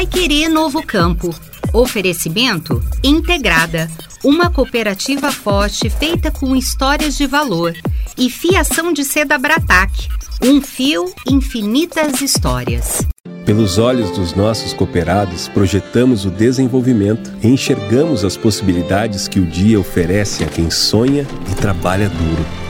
Pai Querer Novo Campo. Oferecimento Integrada, uma cooperativa forte feita com histórias de valor. E Fiação de Seda Bratac, um fio, infinitas histórias. Pelos olhos dos nossos cooperados, projetamos o desenvolvimento e enxergamos as possibilidades que o dia oferece a quem sonha e trabalha duro.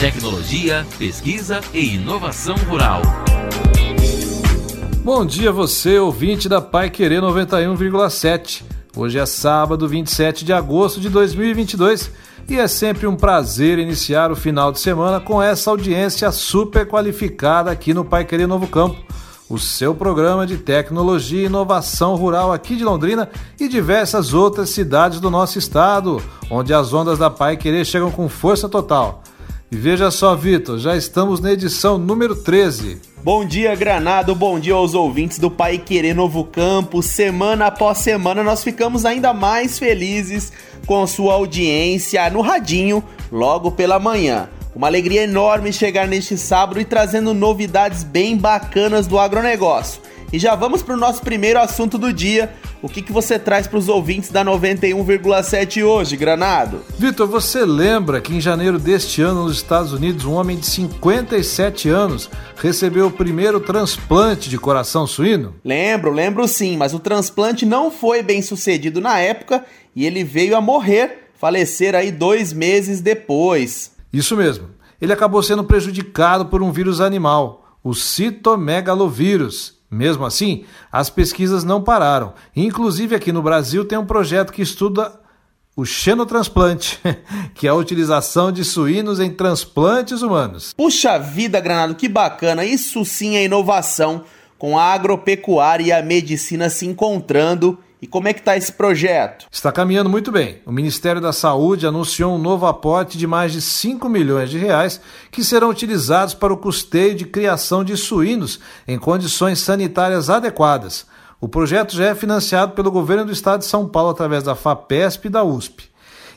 tecnologia, pesquisa e inovação rural. Bom dia você, ouvinte da Pai Querer 91,7. Hoje é sábado, 27 de agosto de 2022 e é sempre um prazer iniciar o final de semana com essa audiência super qualificada aqui no Pai Querer Novo Campo, o seu programa de tecnologia e inovação rural aqui de Londrina e diversas outras cidades do nosso estado, onde as ondas da Pai Querer chegam com força total. E veja só, Vitor, já estamos na edição número 13. Bom dia, Granado. Bom dia aos ouvintes do Pai Querer Novo Campo. Semana após semana nós ficamos ainda mais felizes com sua audiência no Radinho logo pela manhã. Uma alegria enorme chegar neste sábado e trazendo novidades bem bacanas do agronegócio. E já vamos para o nosso primeiro assunto do dia. O que, que você traz para os ouvintes da 91,7 hoje, Granado? Vitor, você lembra que em janeiro deste ano, nos Estados Unidos, um homem de 57 anos recebeu o primeiro transplante de coração suíno? Lembro, lembro sim, mas o transplante não foi bem sucedido na época e ele veio a morrer, falecer aí dois meses depois. Isso mesmo. Ele acabou sendo prejudicado por um vírus animal, o citomegalovírus mesmo assim, as pesquisas não pararam. Inclusive aqui no Brasil tem um projeto que estuda o xenotransplante, que é a utilização de suínos em transplantes humanos. Puxa vida, Granado, que bacana! Isso sim é inovação, com a agropecuária e a medicina se encontrando e como é que está esse projeto? Está caminhando muito bem. O Ministério da Saúde anunciou um novo aporte de mais de 5 milhões de reais que serão utilizados para o custeio de criação de suínos em condições sanitárias adequadas. O projeto já é financiado pelo governo do estado de São Paulo através da FAPESP e da USP.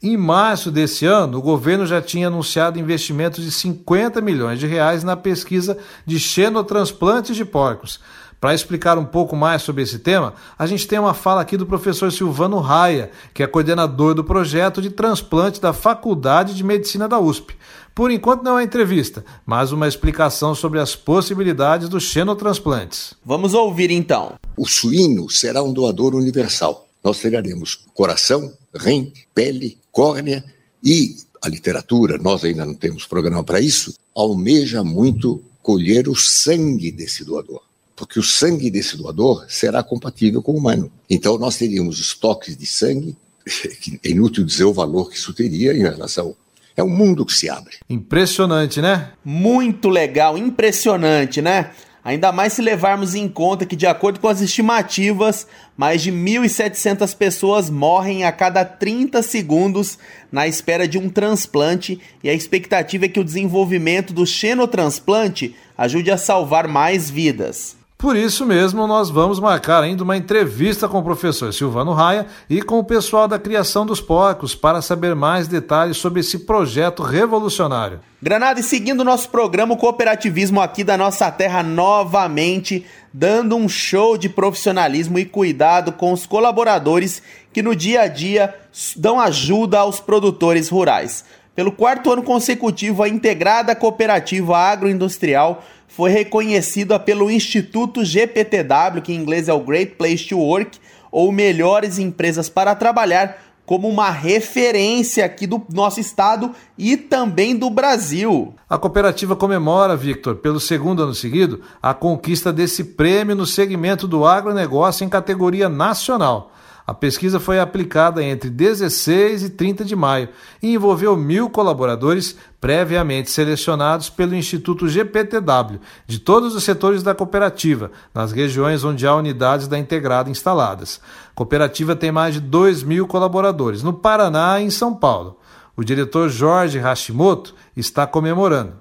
Em março desse ano, o governo já tinha anunciado investimentos de 50 milhões de reais na pesquisa de xenotransplantes de porcos. Para explicar um pouco mais sobre esse tema, a gente tem uma fala aqui do professor Silvano Raia, que é coordenador do projeto de transplante da Faculdade de Medicina da USP. Por enquanto não é entrevista, mas uma explicação sobre as possibilidades dos xenotransplantes. Vamos ouvir então. O suíno será um doador universal. Nós teremos coração, rim, pele, córnea e a literatura, nós ainda não temos programa para isso, almeja muito colher o sangue desse doador porque o sangue desse doador será compatível com o humano. Então nós teríamos estoques de sangue, é inútil dizer o valor que isso teria em relação é um mundo que se abre. Impressionante, né? Muito legal, impressionante, né? Ainda mais se levarmos em conta que, de acordo com as estimativas, mais de 1.700 pessoas morrem a cada 30 segundos na espera de um transplante, e a expectativa é que o desenvolvimento do xenotransplante ajude a salvar mais vidas. Por isso mesmo, nós vamos marcar ainda uma entrevista com o professor Silvano Raia e com o pessoal da criação dos porcos para saber mais detalhes sobre esse projeto revolucionário. Granada, e seguindo o nosso programa, o cooperativismo aqui da nossa terra novamente, dando um show de profissionalismo e cuidado com os colaboradores que no dia a dia dão ajuda aos produtores rurais. Pelo quarto ano consecutivo, a integrada cooperativa agroindustrial foi reconhecida pelo Instituto GPTW, que em inglês é o Great Place to Work, ou Melhores Empresas para Trabalhar, como uma referência aqui do nosso estado e também do Brasil. A cooperativa comemora, Victor, pelo segundo ano seguido, a conquista desse prêmio no segmento do agronegócio em categoria nacional. A pesquisa foi aplicada entre 16 e 30 de maio e envolveu mil colaboradores previamente selecionados pelo Instituto GPTW de todos os setores da cooperativa, nas regiões onde há unidades da integrada instaladas. A cooperativa tem mais de 2 mil colaboradores, no Paraná e em São Paulo. O diretor Jorge Hashimoto está comemorando.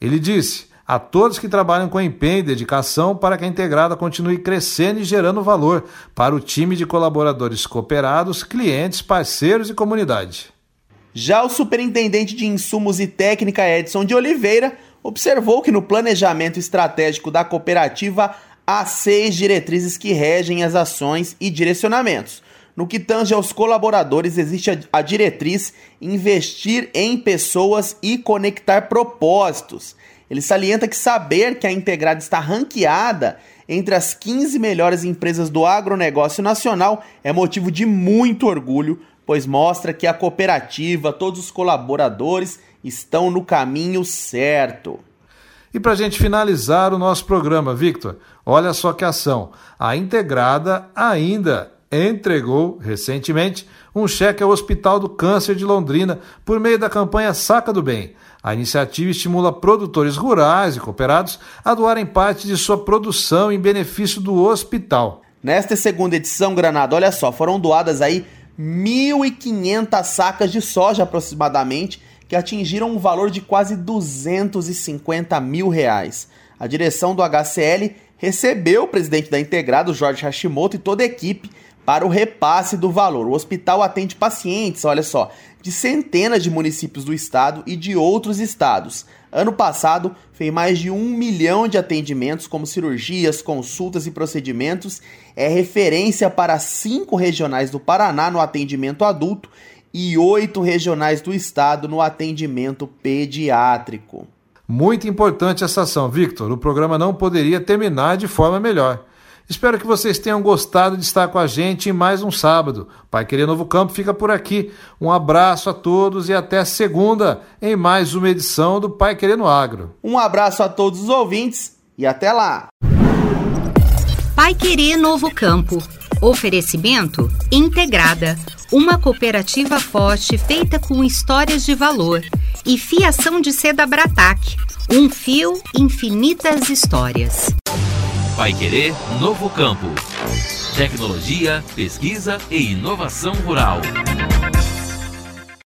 Ele disse: a todos que trabalham com empenho e dedicação para que a integrada continue crescendo e gerando valor para o time de colaboradores cooperados, clientes, parceiros e comunidade. Já o superintendente de insumos e técnica Edson de Oliveira observou que no planejamento estratégico da cooperativa há seis diretrizes que regem as ações e direcionamentos. No que tange aos colaboradores, existe a diretriz investir em pessoas e conectar propósitos. Ele salienta que saber que a Integrada está ranqueada entre as 15 melhores empresas do agronegócio nacional é motivo de muito orgulho, pois mostra que a cooperativa, todos os colaboradores estão no caminho certo. E para a gente finalizar o nosso programa, Victor, olha só que ação. A Integrada ainda entregou recentemente um cheque ao Hospital do Câncer de Londrina por meio da campanha Saca do Bem. A iniciativa estimula produtores rurais e cooperados a doarem parte de sua produção em benefício do hospital. Nesta segunda edição, Granada, olha só, foram doadas aí 1.500 sacas de soja aproximadamente, que atingiram um valor de quase 250 mil reais. A direção do HCL recebeu o presidente da Integrado, Jorge Hashimoto, e toda a equipe para o repasse do valor. O hospital atende pacientes, olha só, de centenas de municípios do estado e de outros estados. Ano passado, fez mais de um milhão de atendimentos, como cirurgias, consultas e procedimentos. É referência para cinco regionais do Paraná no atendimento adulto e oito regionais do estado no atendimento pediátrico. Muito importante essa ação, Victor. O programa não poderia terminar de forma melhor. Espero que vocês tenham gostado de estar com a gente em mais um sábado. Pai Querer Novo Campo fica por aqui. Um abraço a todos e até segunda em mais uma edição do Pai Querer no Agro. Um abraço a todos os ouvintes e até lá. Pai Querer Novo Campo. Oferecimento Integrada, uma cooperativa forte feita com histórias de valor e fiação de seda Bratac, um fio infinitas histórias. Vai Querer Novo Campo. Tecnologia, pesquisa e inovação rural.